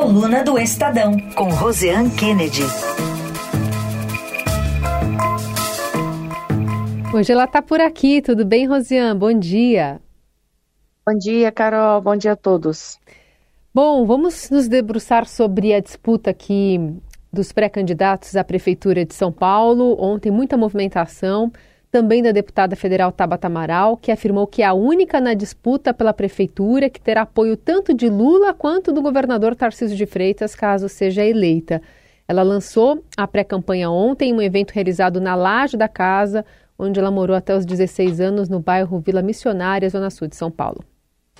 Coluna do Estadão, com Roseanne Kennedy. Hoje ela está por aqui, tudo bem, Rosiane? Bom dia. Bom dia, Carol. Bom dia a todos. Bom, vamos nos debruçar sobre a disputa aqui dos pré-candidatos à Prefeitura de São Paulo. Ontem, muita movimentação, também da deputada federal Tabata Amaral, que afirmou que é a única na disputa pela Prefeitura que terá apoio tanto de Lula quanto do governador Tarcísio de Freitas, caso seja eleita. Ela lançou a pré-campanha ontem em um evento realizado na laje da casa, onde ela morou até os 16 anos no bairro Vila Missionária, Zona Sul de São Paulo.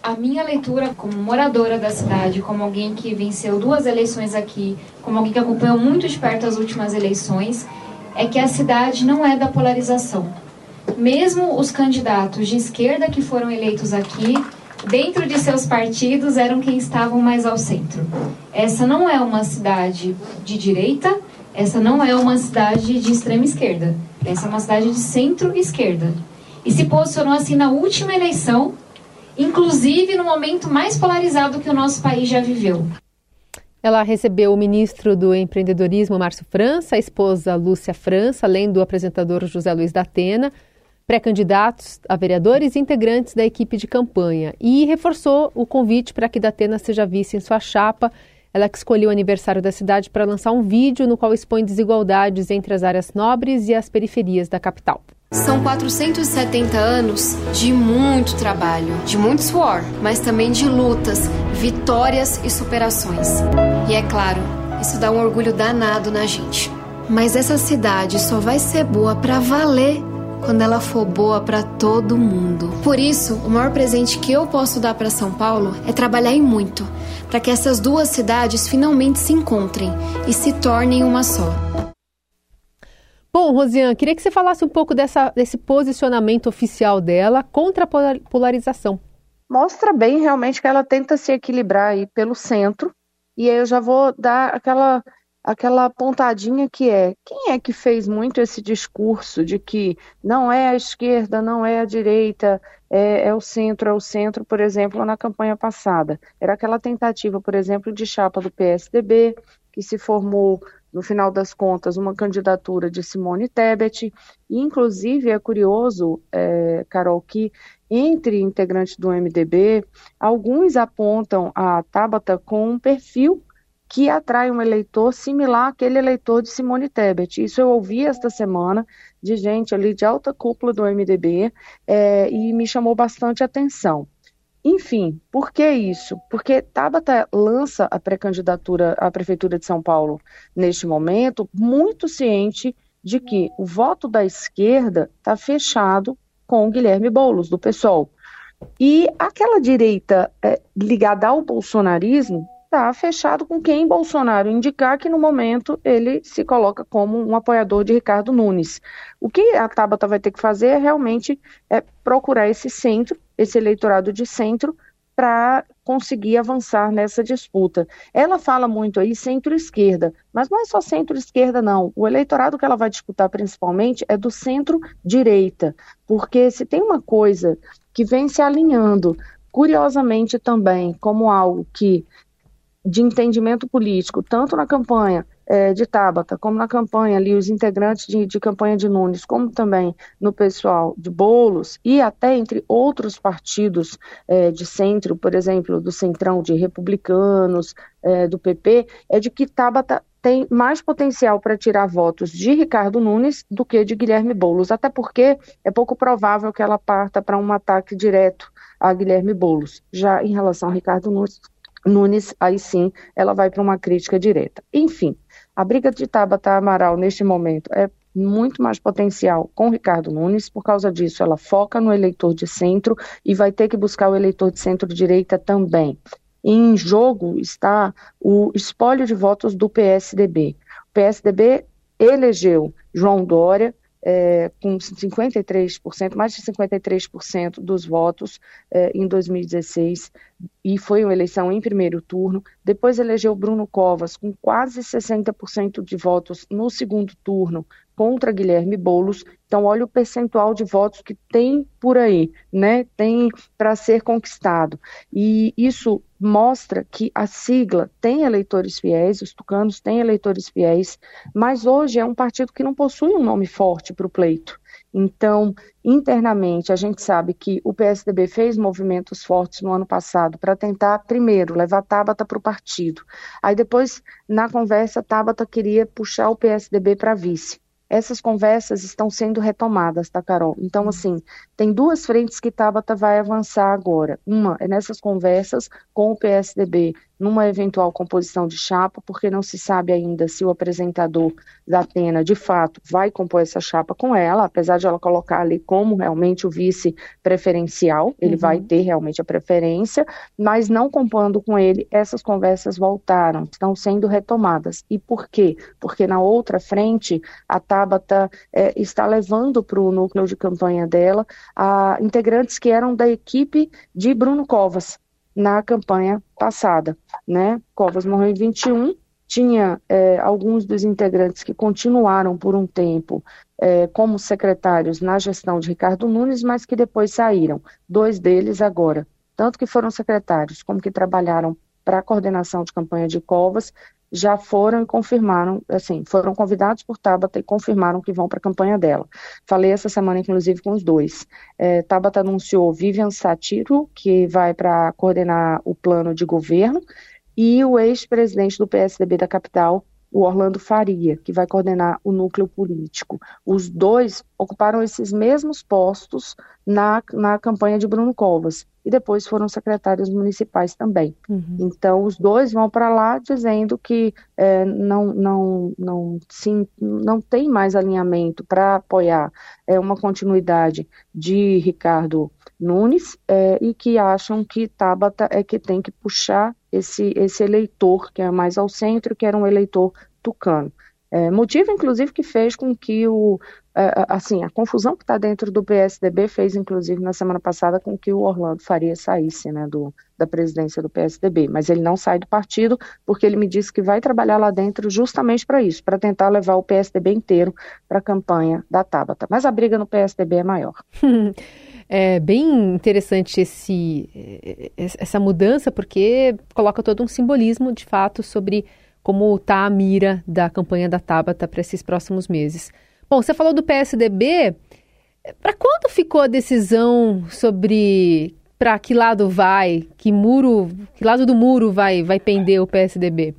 A minha leitura como moradora da cidade, como alguém que venceu duas eleições aqui, como alguém que acompanhou muito de perto as últimas eleições, é que a cidade não é da polarização. Mesmo os candidatos de esquerda que foram eleitos aqui, dentro de seus partidos, eram quem estavam mais ao centro. Essa não é uma cidade de direita, essa não é uma cidade de extrema esquerda. Essa é uma cidade de centro-esquerda. E se posicionou assim na última eleição inclusive no momento mais polarizado que o nosso país já viveu. Ela recebeu o ministro do Empreendedorismo, Márcio França, a esposa Lúcia França, além do apresentador José Luiz da Atena, pré-candidatos a vereadores e integrantes da equipe de campanha, e reforçou o convite para que Datena seja vista em sua chapa. Ela que escolheu o aniversário da cidade para lançar um vídeo no qual expõe desigualdades entre as áreas nobres e as periferias da capital. São 470 anos de muito trabalho, de muito suor, mas também de lutas, vitórias e superações. E é claro, isso dá um orgulho danado na gente. Mas essa cidade só vai ser boa para valer quando ela for boa para todo mundo. Por isso, o maior presente que eu posso dar para São Paulo é trabalhar em muito, para que essas duas cidades finalmente se encontrem e se tornem uma só. Bom, Rosiane, queria que você falasse um pouco dessa, desse posicionamento oficial dela contra a polarização. Mostra bem realmente que ela tenta se equilibrar aí pelo centro, e aí eu já vou dar aquela aquela pontadinha que é quem é que fez muito esse discurso de que não é a esquerda, não é a direita, é, é, o centro, é o centro, por exemplo, na campanha passada. Era aquela tentativa, por exemplo, de chapa do PSDB, que se formou no final das contas, uma candidatura de Simone Tebet. E, inclusive, é curioso, é, Carol, que entre integrantes do MDB, alguns apontam a Tabata com um perfil que atrai um eleitor similar àquele eleitor de Simone Tebet. Isso eu ouvi esta semana de gente ali de alta cúpula do MDB é, e me chamou bastante atenção. Enfim, por que isso? Porque Tabata lança a pré-candidatura à Prefeitura de São Paulo neste momento, muito ciente de que o voto da esquerda está fechado com Guilherme Boulos, do PSOL. E aquela direita é, ligada ao bolsonarismo está fechado com quem Bolsonaro indicar que no momento ele se coloca como um apoiador de Ricardo Nunes. O que a Tabata vai ter que fazer é realmente é, procurar esse centro, esse eleitorado de centro, para conseguir avançar nessa disputa. Ela fala muito aí centro-esquerda, mas não é só centro-esquerda, não. O eleitorado que ela vai disputar principalmente é do centro-direita, porque se tem uma coisa que vem se alinhando, curiosamente também, como algo que de entendimento político, tanto na campanha é, de Tabata, como na campanha ali, os integrantes de, de, campanha de Nunes, como também no pessoal de Bolos, e até entre outros partidos é, de centro, por exemplo, do Centrão de Republicanos, é, do PP, é de que Tabata tem mais potencial para tirar votos de Ricardo Nunes do que de Guilherme Boulos, até porque é pouco provável que ela parta para um ataque direto a Guilherme Boulos. Já em relação a Ricardo Nunes, Nunes, aí sim, ela vai para uma crítica direta. Enfim, a briga de Tabata Amaral neste momento é muito mais potencial com Ricardo Nunes, por causa disso ela foca no eleitor de centro e vai ter que buscar o eleitor de centro-direita também. Em jogo está o espólio de votos do PSDB. O PSDB elegeu João Dória, é, com 53%, mais de 53% dos votos é, em 2016, e foi uma eleição em primeiro turno. Depois elegeu Bruno Covas, com quase 60% de votos no segundo turno, contra Guilherme Boulos. Então, olha o percentual de votos que tem por aí, né? Tem para ser conquistado. E isso mostra que a sigla tem eleitores fiéis, os tucanos têm eleitores fiéis, mas hoje é um partido que não possui um nome forte para o pleito. Então, internamente, a gente sabe que o PSDB fez movimentos fortes no ano passado para tentar, primeiro, levar Tabata para o partido. Aí depois, na conversa, Tabata queria puxar o PSDB para vice essas conversas estão sendo retomadas, tá, Carol? Então, uhum. assim, tem duas frentes que Tabata vai avançar agora. Uma é nessas conversas com o PSDB, numa eventual composição de chapa, porque não se sabe ainda se o apresentador da Atena, de fato, vai compor essa chapa com ela, apesar de ela colocar ali como realmente o vice preferencial, ele uhum. vai ter realmente a preferência, mas não compondo com ele, essas conversas voltaram, estão sendo retomadas. E por quê? Porque na outra frente, a Tabata é, está levando para o núcleo de campanha dela a integrantes que eram da equipe de Bruno Covas, na campanha passada. Né? Covas morreu em 21, tinha é, alguns dos integrantes que continuaram por um tempo é, como secretários na gestão de Ricardo Nunes, mas que depois saíram. Dois deles agora, tanto que foram secretários como que trabalharam para a coordenação de campanha de Covas, já foram e confirmaram, assim, foram convidados por Tabata e confirmaram que vão para a campanha dela. Falei essa semana, inclusive, com os dois. É, Tabata anunciou Vivian Satiro, que vai para coordenar o plano de governo, e o ex-presidente do PSDB da capital, o Orlando Faria, que vai coordenar o núcleo político. Os dois ocuparam esses mesmos postos na, na campanha de Bruno Covas e depois foram secretários municipais também. Uhum. Então, os dois vão para lá dizendo que é, não, não, não, sim, não tem mais alinhamento para apoiar é, uma continuidade de Ricardo Nunes é, e que acham que Tabata é que tem que puxar esse, esse eleitor que é mais ao centro, que era um eleitor tucano. É, motivo, inclusive, que fez com que o, é, assim, a confusão que está dentro do PSDB fez, inclusive, na semana passada, com que o Orlando Faria saísse né, do, da presidência do PSDB. Mas ele não sai do partido, porque ele me disse que vai trabalhar lá dentro justamente para isso, para tentar levar o PSDB inteiro para a campanha da Tabata. Mas a briga no PSDB é maior. É bem interessante esse, essa mudança, porque coloca todo um simbolismo, de fato, sobre como está a mira da campanha da Tabata para esses próximos meses. Bom, você falou do PSDB. Para quando ficou a decisão sobre para que lado vai, que muro, que lado do muro vai, vai pender o PSDB?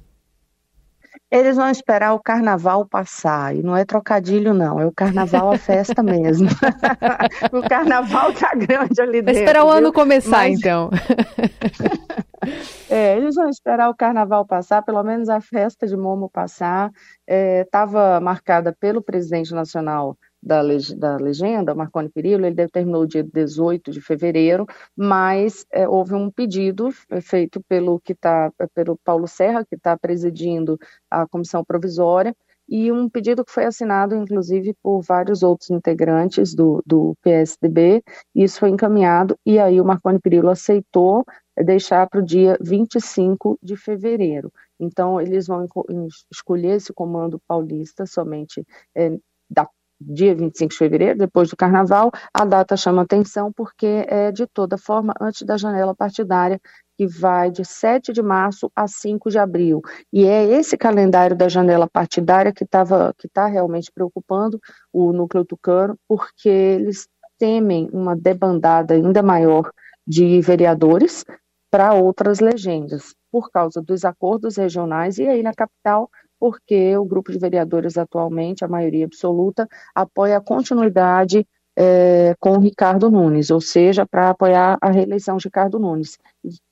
Eles vão esperar o carnaval passar, e não é trocadilho, não, é o carnaval a festa mesmo. o carnaval tá grande ali dentro. Vai esperar o ano começar, Mas... então. É, eles vão esperar o carnaval passar, pelo menos a festa de Momo passar. Estava é, marcada pelo presidente nacional da, da legenda, Marconi Perillo, ele determinou o dia 18 de fevereiro, mas é, houve um pedido feito pelo que tá, pelo Paulo Serra, que está presidindo a comissão provisória, e um pedido que foi assinado, inclusive, por vários outros integrantes do, do PSDB, isso foi encaminhado, e aí o Marconi Perillo aceitou deixar para o dia 25 de fevereiro. Então, eles vão escolher esse comando paulista somente é, da dia 25 de fevereiro, depois do carnaval, a data chama atenção porque é de toda forma antes da janela partidária, que vai de 7 de março a 5 de abril. E é esse calendário da janela partidária que estava que está realmente preocupando o núcleo tucano, porque eles temem uma debandada ainda maior de vereadores para outras legendas, por causa dos acordos regionais e aí na capital porque o grupo de vereadores atualmente, a maioria absoluta, apoia a continuidade é, com o Ricardo Nunes, ou seja, para apoiar a reeleição de Ricardo Nunes.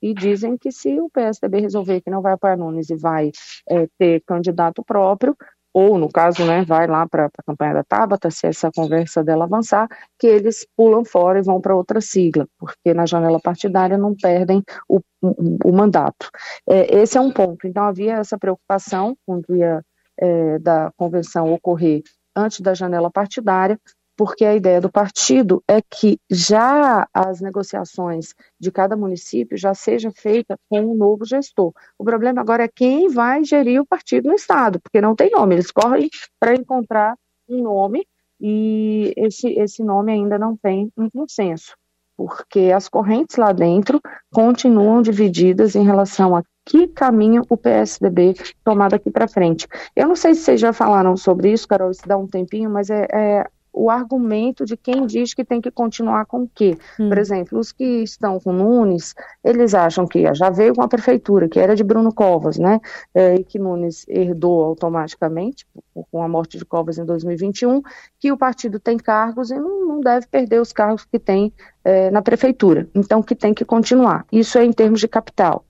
E, dizem que se o PSDB resolver que não vai apoiar Nunes e vai é, ter candidato próprio, ou no caso, né, vai lá para a campanha da Tabata, se essa conversa dela avançar, que eles pulam fora e vão para outra sigla, porque na janela partidária não perdem o, o, o mandato. É, esse é um ponto. Então havia essa preocupação com o dia é, da convenção ocorrer antes da janela partidária, porque a ideia do partido é que já as negociações de cada município já seja feita com um novo gestor. O problema agora é quem vai gerir o partido no estado, porque não tem nome, eles correm para encontrar um nome e esse, esse nome ainda não tem um consenso. porque as correntes lá dentro continuam divididas em relação a que caminho o PSDB tomar daqui para frente. Eu não sei se vocês já falaram sobre isso, Carol, isso dá um tempinho, mas é, é o argumento de quem diz que tem que continuar com o quê. Hum. Por exemplo, os que estão com Nunes, eles acham que já veio com a prefeitura, que era de Bruno Covas, né? É, e que Nunes herdou automaticamente, com a morte de Covas em 2021, que o partido tem cargos e não, não deve perder os cargos que tem é, na prefeitura. Então, que tem que continuar. Isso é em termos de capital.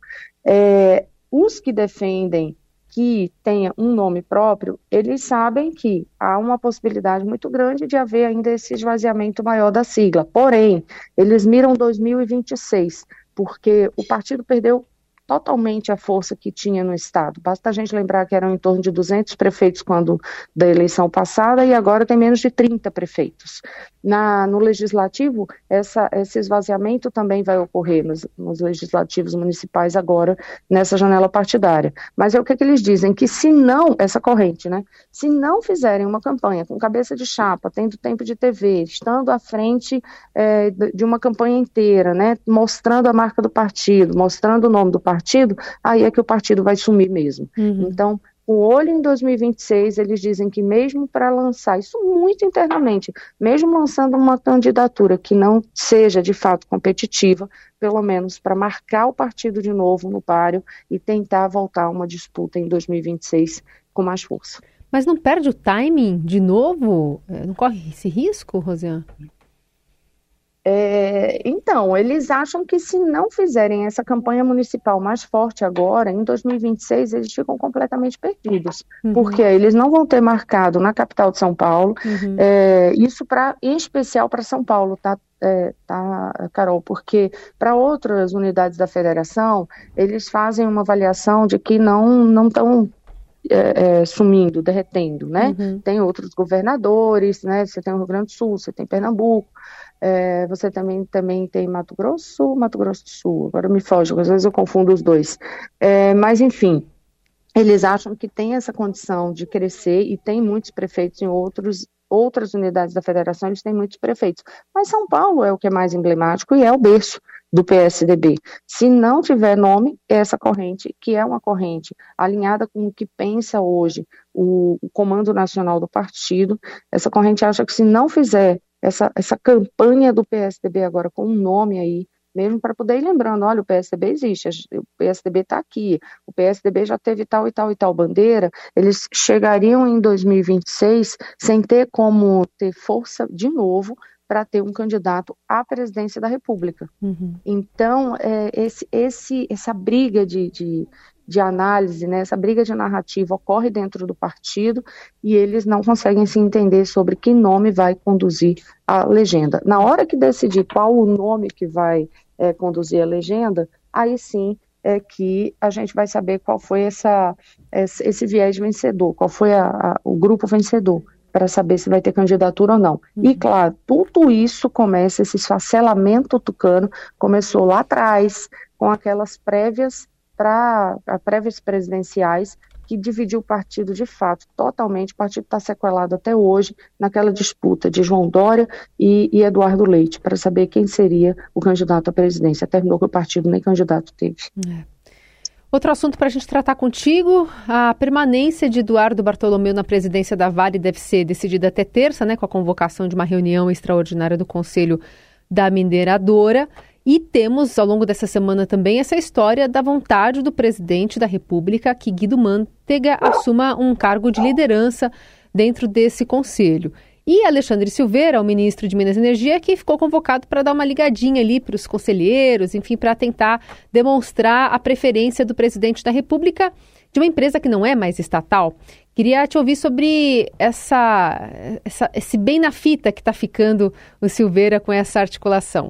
É, os que defendem que tenha um nome próprio, eles sabem que há uma possibilidade muito grande de haver ainda esse esvaziamento maior da sigla. Porém, eles miram 2026, porque o partido perdeu totalmente a força que tinha no Estado. Basta a gente lembrar que eram em torno de 200 prefeitos quando da eleição passada e agora tem menos de 30 prefeitos. Na, no legislativo, essa, esse esvaziamento também vai ocorrer nos, nos, legislativos municipais agora, nessa janela partidária. Mas é o que, que eles dizem, que se não, essa corrente, né, se não fizerem uma campanha com cabeça de chapa, tendo tempo de TV, estando à frente é, de uma campanha inteira, né, mostrando a marca do partido, mostrando o nome do partido, partido, aí é que o partido vai sumir mesmo. Uhum. Então, o olho em 2026, eles dizem que mesmo para lançar, isso muito internamente, mesmo lançando uma candidatura que não seja de fato competitiva, pelo menos para marcar o partido de novo no páreo e tentar voltar a uma disputa em 2026 com mais força. Mas não perde o timing de novo? É, não corre esse risco, Rosiane? É, então, eles acham que se não fizerem essa campanha municipal mais forte agora, em 2026, eles ficam completamente perdidos, uhum. porque eles não vão ter marcado na capital de São Paulo, uhum. é, isso para, em especial para São Paulo, tá? É, tá, Carol, porque para outras unidades da federação, eles fazem uma avaliação de que não não estão é, é, sumindo, derretendo, né? Uhum. Tem outros governadores, né? Você tem o Rio Grande do Sul, você tem Pernambuco, é, você também, também tem Mato Grosso, Mato Grosso do Sul, agora me foge, às vezes eu confundo os dois. É, mas, enfim, eles acham que tem essa condição de crescer e tem muitos prefeitos em outros, outras unidades da federação, eles têm muitos prefeitos. Mas São Paulo é o que é mais emblemático e é o berço do PSDB. Se não tiver nome, é essa corrente, que é uma corrente alinhada com o que pensa hoje o, o Comando Nacional do Partido, essa corrente acha que se não fizer essa, essa campanha do PSDB agora com um nome aí, mesmo para poder ir lembrando, olha, o PSDB existe, o PSDB está aqui, o PSDB já teve tal e tal e tal bandeira, eles chegariam em 2026 sem ter como ter força de novo para ter um candidato à presidência da República. Uhum. Então, é, esse, esse, essa briga de, de, de análise, né, essa briga de narrativa ocorre dentro do partido e eles não conseguem se entender sobre que nome vai conduzir a legenda. Na hora que decidir qual o nome que vai é, conduzir a legenda, aí sim é que a gente vai saber qual foi essa, esse viés vencedor, qual foi a, a, o grupo vencedor para saber se vai ter candidatura ou não. Uhum. E claro, tudo isso começa, esse esfacelamento tucano começou lá atrás, com aquelas prévias para prévias presidenciais que dividiu o partido de fato totalmente. O partido está sequelado até hoje naquela disputa de João Dória e, e Eduardo Leite para saber quem seria o candidato à presidência. Terminou que o partido nem candidato teve. É. Outro assunto para a gente tratar contigo, a permanência de Eduardo Bartolomeu na presidência da Vale deve ser decidida até terça, né, com a convocação de uma reunião extraordinária do Conselho da Mineradora. E temos, ao longo dessa semana também, essa história da vontade do presidente da República que Guido Mantega assuma um cargo de liderança dentro desse conselho. E Alexandre Silveira, o ministro de Minas e Energia, que ficou convocado para dar uma ligadinha ali para os conselheiros, enfim, para tentar demonstrar a preferência do presidente da República de uma empresa que não é mais estatal. Queria te ouvir sobre essa, essa esse bem na fita que está ficando o Silveira com essa articulação.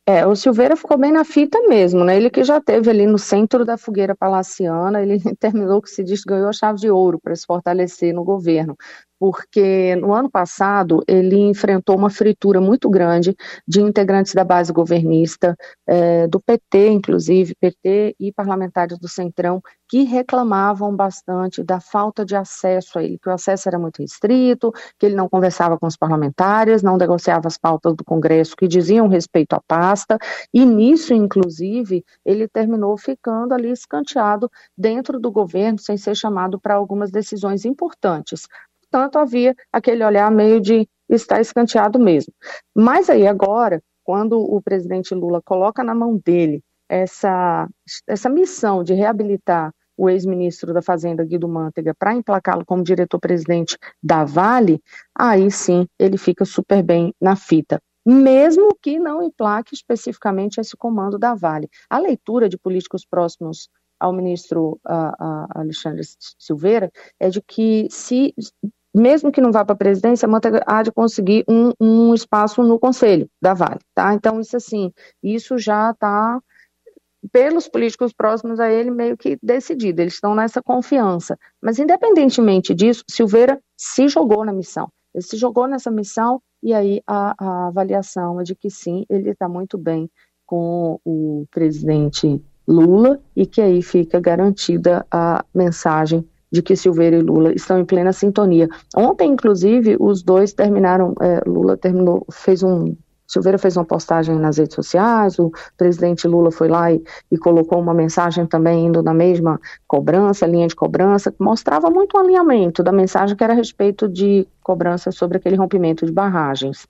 É, o Silveira ficou bem na fita mesmo, né? Ele que já teve ali no centro da fogueira palaciana, ele terminou que se diz ganhou a chave de ouro para se fortalecer no governo porque no ano passado ele enfrentou uma fritura muito grande de integrantes da base governista, é, do PT, inclusive, PT e parlamentares do Centrão, que reclamavam bastante da falta de acesso a ele, que o acesso era muito restrito, que ele não conversava com os parlamentares, não negociava as pautas do Congresso que diziam respeito à pasta, e nisso, inclusive, ele terminou ficando ali escanteado dentro do governo, sem ser chamado para algumas decisões importantes portanto, havia aquele olhar meio de estar escanteado mesmo. Mas aí agora, quando o presidente Lula coloca na mão dele essa, essa missão de reabilitar o ex-ministro da Fazenda, Guido Mantega, para emplacá-lo como diretor-presidente da Vale, aí sim ele fica super bem na fita. Mesmo que não emplaque especificamente esse comando da Vale. A leitura de políticos próximos ao ministro Alexandre Silveira é de que se mesmo que não vá para a presidência, a há de conseguir um, um espaço no conselho da Vale, tá? Então, isso assim, isso já está pelos políticos próximos a ele meio que decidido, eles estão nessa confiança. Mas independentemente disso, Silveira se jogou na missão. Ele se jogou nessa missão e aí a, a avaliação é de que sim, ele está muito bem com o presidente Lula e que aí fica garantida a mensagem de que Silveira e Lula estão em plena sintonia. Ontem, inclusive, os dois terminaram, é, Lula terminou, fez um Silveira fez uma postagem nas redes sociais, o presidente Lula foi lá e, e, colocou uma mensagem também indo na mesma cobrança, linha de cobrança, que mostrava muito o alinhamento da mensagem que era a respeito de cobrança sobre aquele rompimento de barragens.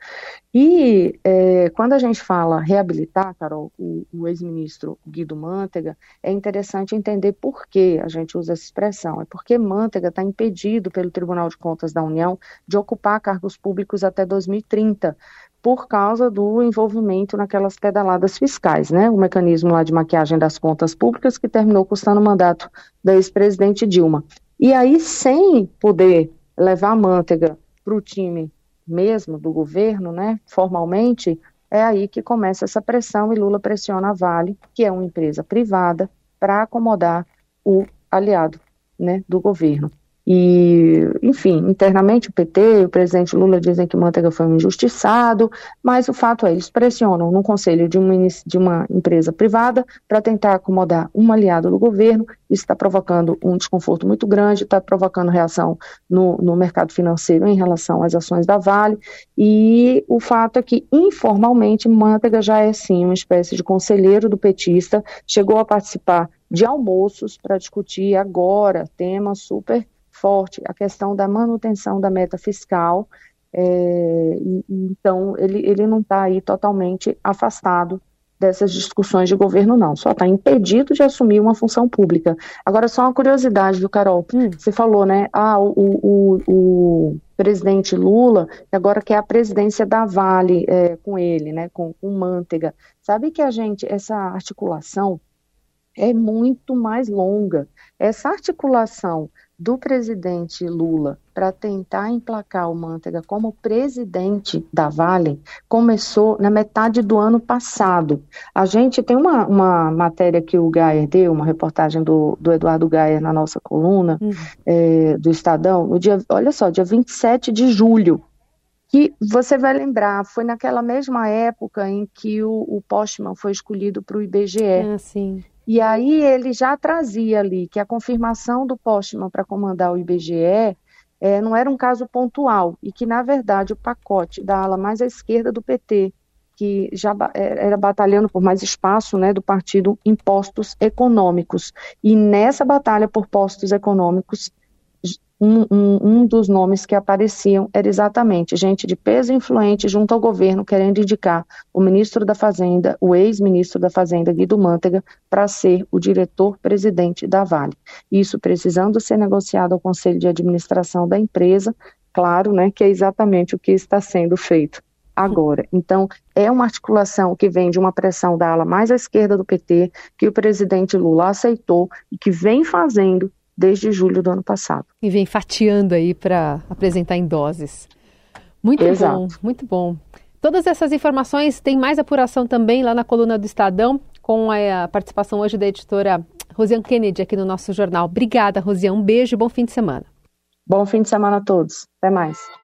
E é, quando a gente fala reabilitar, Carol, o, o ex-ministro Guido Mantega, é interessante entender por que a gente usa essa expressão. É porque Mantega está impedido pelo Tribunal de Contas da União de ocupar cargos públicos até 2030, por causa do envolvimento naquelas pedaladas fiscais, né? O mecanismo lá de maquiagem das contas públicas que terminou custando o mandato da ex-presidente Dilma. E aí, sem poder levar a manteiga para o time mesmo do governo, né, formalmente, é aí que começa essa pressão e Lula pressiona a Vale, que é uma empresa privada, para acomodar o aliado né, do governo. E, enfim, internamente o PT e o presidente Lula dizem que Manteiga foi um injustiçado, mas o fato é, eles pressionam no conselho de uma, de uma empresa privada para tentar acomodar um aliado do governo. Isso está provocando um desconforto muito grande, está provocando reação no, no mercado financeiro em relação às ações da Vale. E o fato é que, informalmente, Manteiga já é sim uma espécie de conselheiro do petista, chegou a participar de almoços para discutir agora temas super forte a questão da manutenção da meta fiscal. É, então, ele, ele não está aí totalmente afastado dessas discussões de governo, não. Só está impedido de assumir uma função pública. Agora, só uma curiosidade, viu, Carol? Hum. Você falou, né? Ah, o, o, o, presidente Lula agora quer a presidência da Vale é, com ele, né? Com, com Manteiga. Sabe que a gente, essa articulação é muito mais longa. Essa articulação do presidente Lula para tentar emplacar o Manteiga como presidente da Vale começou na metade do ano passado. A gente tem uma, uma matéria que o Gaia deu, uma reportagem do, do Eduardo Gaia na nossa coluna uhum. é, do Estadão, no dia, olha só, dia 27 de julho, que você vai lembrar, foi naquela mesma época em que o, o Postman foi escolhido para o IBGE. Ah, sim. E aí ele já trazia ali que a confirmação do Postman para comandar o IBGE é, não era um caso pontual e que, na verdade, o pacote da ala mais à esquerda do PT, que já é, era batalhando por mais espaço né, do partido em postos econômicos. E nessa batalha por postos econômicos, um, um, um, dos nomes que apareciam era exatamente gente de peso influente junto ao governo querendo indicar o ministro da Fazenda, o ex-ministro da Fazenda, Guido Mantega, para ser o diretor-presidente da Vale. Isso precisando ser negociado ao Conselho de Administração da empresa, claro, né, que é exatamente o que está sendo feito agora. Então, é uma articulação que vem de uma pressão da ala mais à esquerda do PT, que o presidente Lula aceitou e que vem fazendo desde julho do ano passado. E vem fatiando aí para apresentar em doses. Muito Exato. bom, muito bom. Todas essas informações têm mais apuração também lá na coluna do Estadão, com a participação hoje da editora Rosiane Kennedy aqui no nosso jornal. Obrigada, Rosiane. Um beijo e bom fim de semana. Bom fim de semana a todos. Até mais.